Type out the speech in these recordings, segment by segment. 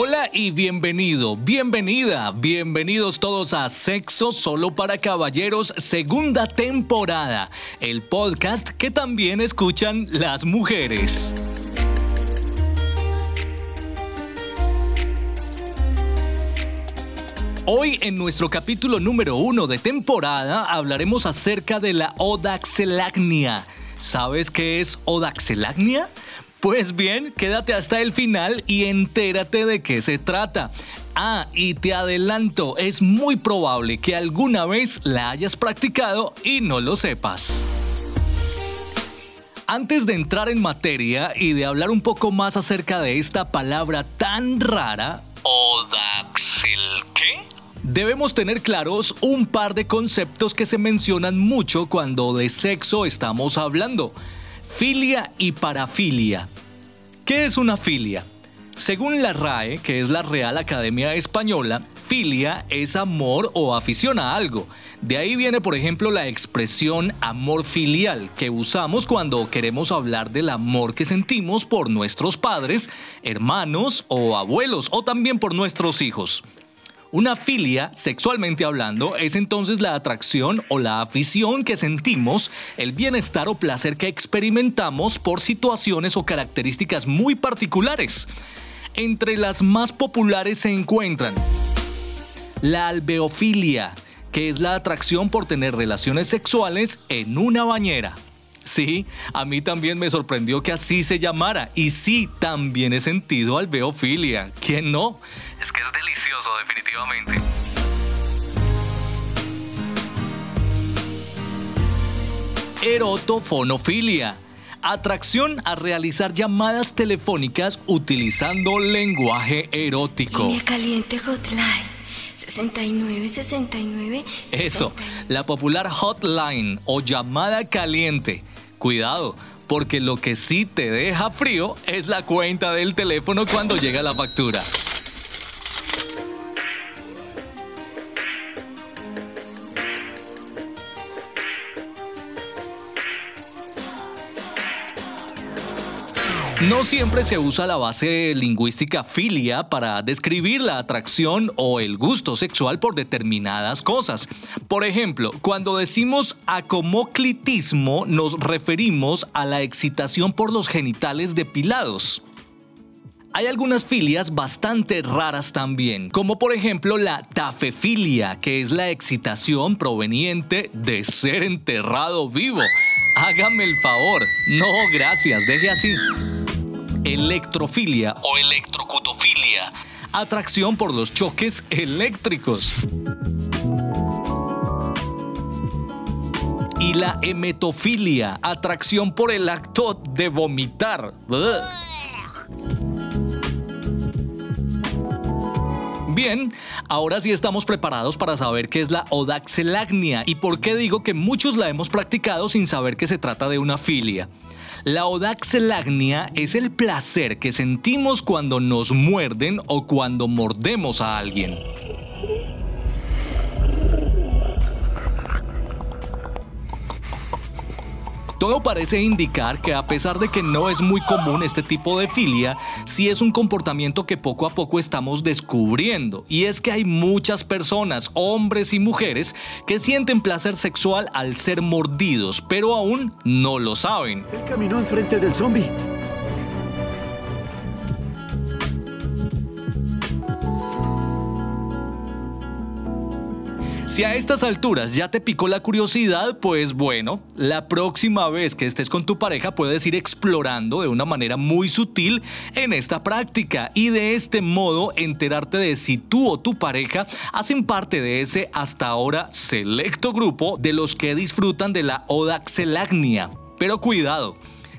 Hola y bienvenido, bienvenida, bienvenidos todos a Sexo Solo para Caballeros, segunda temporada, el podcast que también escuchan las mujeres. Hoy en nuestro capítulo número uno de temporada hablaremos acerca de la odaxelagnia. ¿Sabes qué es odaxelagnia? Pues bien, quédate hasta el final y entérate de qué se trata. Ah, y te adelanto, es muy probable que alguna vez la hayas practicado y no lo sepas. Antes de entrar en materia y de hablar un poco más acerca de esta palabra tan rara, Odaxel, ¿qué? Debemos tener claros un par de conceptos que se mencionan mucho cuando de sexo estamos hablando. Filia y parafilia. ¿Qué es una filia? Según la RAE, que es la Real Academia Española, filia es amor o afición a algo. De ahí viene, por ejemplo, la expresión amor filial que usamos cuando queremos hablar del amor que sentimos por nuestros padres, hermanos o abuelos o también por nuestros hijos. Una filia, sexualmente hablando, es entonces la atracción o la afición que sentimos, el bienestar o placer que experimentamos por situaciones o características muy particulares. Entre las más populares se encuentran la alveofilia, que es la atracción por tener relaciones sexuales en una bañera. Sí, a mí también me sorprendió que así se llamara. Y sí, también he sentido alveofilia. ¿Quién no? Es que es delicioso, definitivamente. Erotofonofilia. Atracción a realizar llamadas telefónicas utilizando lenguaje erótico. Línea caliente hotline. 69 69 Eso, la popular hotline o llamada caliente Cuidado, porque lo que sí te deja frío es la cuenta del teléfono cuando llega la factura. No siempre se usa la base lingüística filia para describir la atracción o el gusto sexual por determinadas cosas. Por ejemplo, cuando decimos acomoclitismo nos referimos a la excitación por los genitales depilados. Hay algunas filias bastante raras también, como por ejemplo la tafefilia, que es la excitación proveniente de ser enterrado vivo. Hágame el favor. No, gracias, deje así electrofilia o electrocutofilia, atracción por los choques eléctricos. Y la emetofilia, atracción por el acto de vomitar. Bien, ahora sí estamos preparados para saber qué es la odaxelagnia y por qué digo que muchos la hemos practicado sin saber que se trata de una filia. La odaxelagnia es el placer que sentimos cuando nos muerden o cuando mordemos a alguien. Todo parece indicar que a pesar de que no es muy común este tipo de filia, sí es un comportamiento que poco a poco estamos descubriendo. Y es que hay muchas personas, hombres y mujeres, que sienten placer sexual al ser mordidos, pero aún no lo saben. Él caminó enfrente del zombie. Si a estas alturas ya te picó la curiosidad, pues bueno, la próxima vez que estés con tu pareja puedes ir explorando de una manera muy sutil en esta práctica y de este modo enterarte de si tú o tu pareja hacen parte de ese hasta ahora selecto grupo de los que disfrutan de la odaxelagnia. Pero cuidado,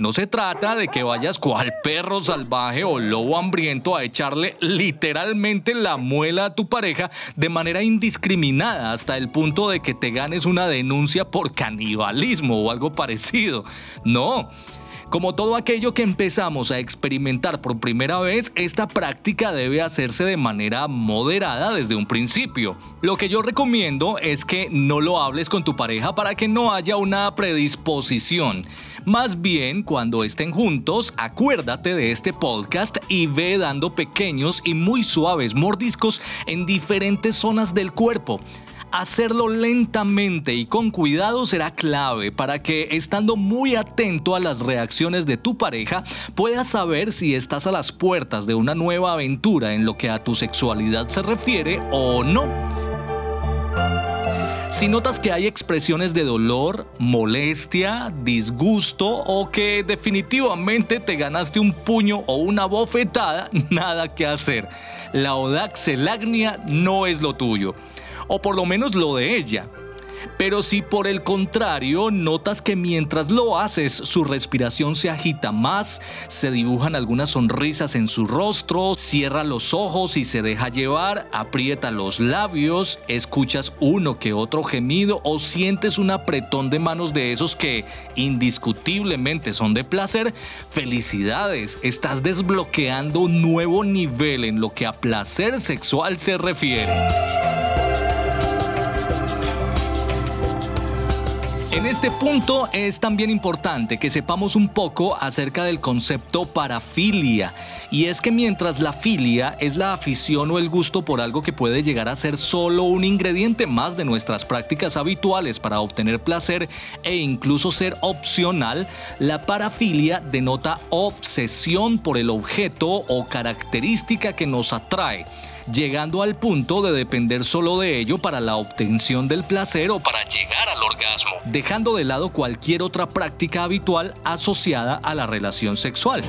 no se trata de que vayas cual perro salvaje o lobo hambriento a echarle literalmente la muela a tu pareja de manera indiscriminada hasta el punto de que te ganes una denuncia por canibalismo o algo parecido. No. Como todo aquello que empezamos a experimentar por primera vez, esta práctica debe hacerse de manera moderada desde un principio. Lo que yo recomiendo es que no lo hables con tu pareja para que no haya una predisposición. Más bien, cuando estén juntos, acuérdate de este podcast y ve dando pequeños y muy suaves mordiscos en diferentes zonas del cuerpo. Hacerlo lentamente y con cuidado será clave para que, estando muy atento a las reacciones de tu pareja, puedas saber si estás a las puertas de una nueva aventura en lo que a tu sexualidad se refiere o no. Si notas que hay expresiones de dolor, molestia, disgusto o que definitivamente te ganaste un puño o una bofetada, nada que hacer. La odaxelagnia no es lo tuyo o por lo menos lo de ella. Pero si por el contrario notas que mientras lo haces su respiración se agita más, se dibujan algunas sonrisas en su rostro, cierra los ojos y se deja llevar, aprieta los labios, escuchas uno que otro gemido o sientes un apretón de manos de esos que indiscutiblemente son de placer, felicidades, estás desbloqueando un nuevo nivel en lo que a placer sexual se refiere. En este punto es también importante que sepamos un poco acerca del concepto parafilia. Y es que mientras la filia es la afición o el gusto por algo que puede llegar a ser solo un ingrediente más de nuestras prácticas habituales para obtener placer e incluso ser opcional, la parafilia denota obsesión por el objeto o característica que nos atrae llegando al punto de depender solo de ello para la obtención del placer o para llegar al orgasmo, dejando de lado cualquier otra práctica habitual asociada a la relación sexual.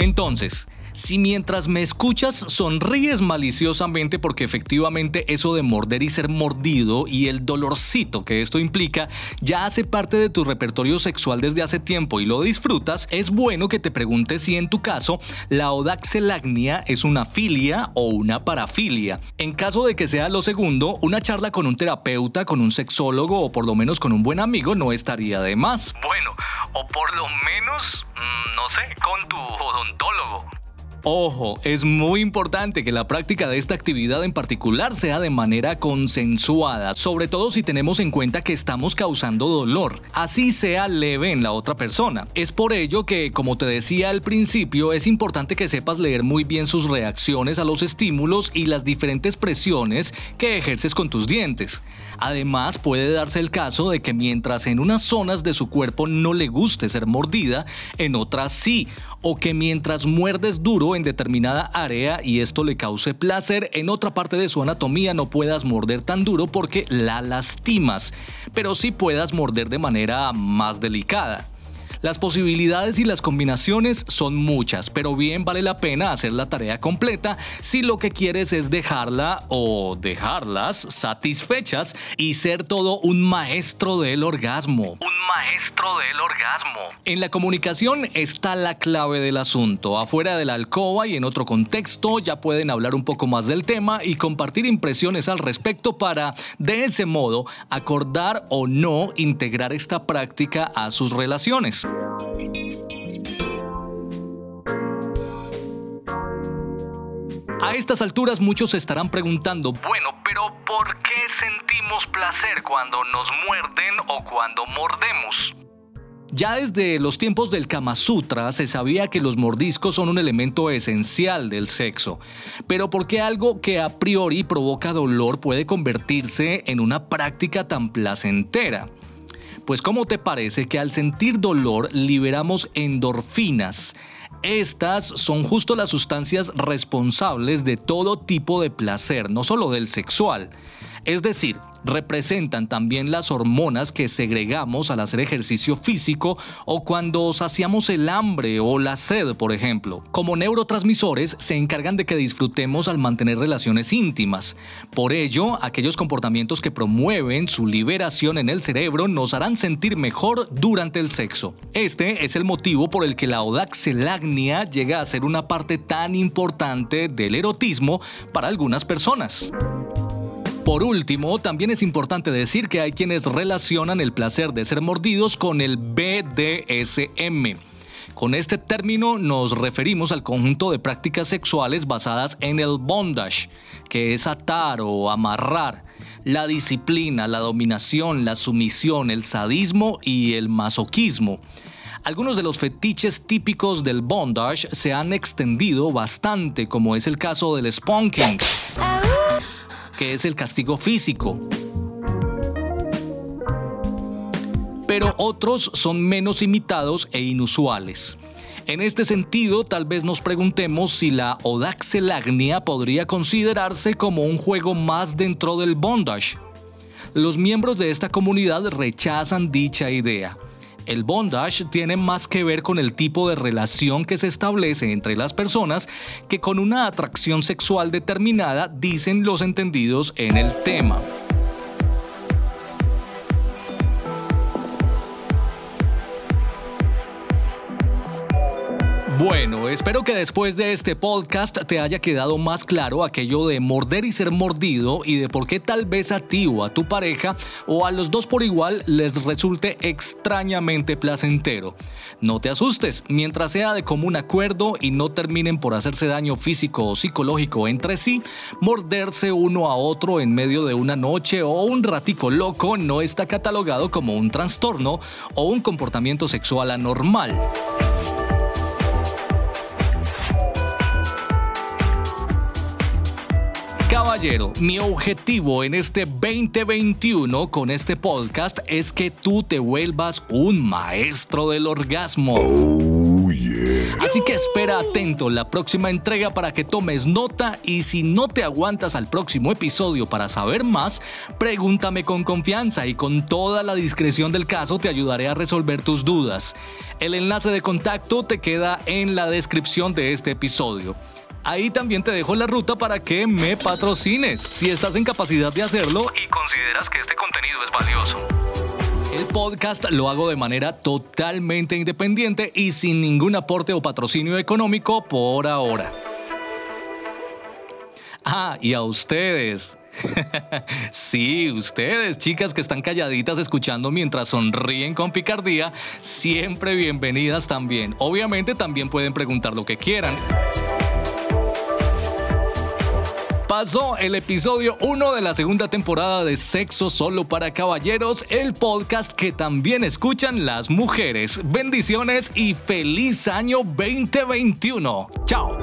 Entonces, si mientras me escuchas sonríes maliciosamente porque efectivamente eso de morder y ser mordido y el dolorcito que esto implica ya hace parte de tu repertorio sexual desde hace tiempo y lo disfrutas, es bueno que te preguntes si en tu caso la odaxelagnia es una filia o una parafilia. En caso de que sea lo segundo, una charla con un terapeuta, con un sexólogo o por lo menos con un buen amigo no estaría de más. Bueno, o por lo menos, mm, no sé, con tu odontólogo. Ojo, es muy importante que la práctica de esta actividad en particular sea de manera consensuada, sobre todo si tenemos en cuenta que estamos causando dolor, así sea leve en la otra persona. Es por ello que, como te decía al principio, es importante que sepas leer muy bien sus reacciones a los estímulos y las diferentes presiones que ejerces con tus dientes. Además, puede darse el caso de que mientras en unas zonas de su cuerpo no le guste ser mordida, en otras sí, o que mientras muerdes duro en determinada área y esto le cause placer, en otra parte de su anatomía no puedas morder tan duro porque la lastimas, pero sí puedas morder de manera más delicada. Las posibilidades y las combinaciones son muchas, pero bien vale la pena hacer la tarea completa si lo que quieres es dejarla o dejarlas satisfechas y ser todo un maestro del orgasmo. Un maestro del orgasmo. En la comunicación está la clave del asunto. Afuera de la alcoba y en otro contexto ya pueden hablar un poco más del tema y compartir impresiones al respecto para, de ese modo, acordar o no integrar esta práctica a sus relaciones. A estas alturas muchos se estarán preguntando, bueno, pero ¿por qué sentimos placer cuando nos muerden o cuando mordemos? Ya desde los tiempos del Kama Sutra se sabía que los mordiscos son un elemento esencial del sexo, pero ¿por qué algo que a priori provoca dolor puede convertirse en una práctica tan placentera? Pues ¿cómo te parece que al sentir dolor liberamos endorfinas? Estas son justo las sustancias responsables de todo tipo de placer, no solo del sexual. Es decir, representan también las hormonas que segregamos al hacer ejercicio físico o cuando saciamos el hambre o la sed, por ejemplo. Como neurotransmisores se encargan de que disfrutemos al mantener relaciones íntimas. Por ello, aquellos comportamientos que promueven su liberación en el cerebro nos harán sentir mejor durante el sexo. Este es el motivo por el que la odaxelagnia llega a ser una parte tan importante del erotismo para algunas personas. Por último, también es importante decir que hay quienes relacionan el placer de ser mordidos con el BDSM. Con este término nos referimos al conjunto de prácticas sexuales basadas en el bondage, que es atar o amarrar, la disciplina, la dominación, la sumisión, el sadismo y el masoquismo. Algunos de los fetiches típicos del bondage se han extendido bastante, como es el caso del spunking que es el castigo físico. Pero otros son menos imitados e inusuales. En este sentido, tal vez nos preguntemos si la Odaxelagnia podría considerarse como un juego más dentro del bondage. Los miembros de esta comunidad rechazan dicha idea el bondage tiene más que ver con el tipo de relación que se establece entre las personas que con una atracción sexual determinada, dicen los entendidos en el tema. Bueno, espero que después de este podcast te haya quedado más claro aquello de morder y ser mordido y de por qué tal vez a ti o a tu pareja o a los dos por igual les resulte extrañamente placentero. No te asustes, mientras sea de común acuerdo y no terminen por hacerse daño físico o psicológico entre sí, morderse uno a otro en medio de una noche o un ratico loco no está catalogado como un trastorno o un comportamiento sexual anormal. Caballero, mi objetivo en este 2021 con este podcast es que tú te vuelvas un maestro del orgasmo. Oh, Así que espera atento la próxima entrega para que tomes nota y si no te aguantas al próximo episodio para saber más, pregúntame con confianza y con toda la discreción del caso te ayudaré a resolver tus dudas. El enlace de contacto te queda en la descripción de este episodio. Ahí también te dejo la ruta para que me patrocines, si estás en capacidad de hacerlo y consideras que este contenido es valioso. El podcast lo hago de manera totalmente independiente y sin ningún aporte o patrocinio económico por ahora. Ah, y a ustedes. sí, ustedes, chicas que están calladitas escuchando mientras sonríen con picardía, siempre bienvenidas también. Obviamente también pueden preguntar lo que quieran pasó el episodio 1 de la segunda temporada de Sexo Solo para Caballeros, el podcast que también escuchan las mujeres. Bendiciones y feliz año 2021. Chao.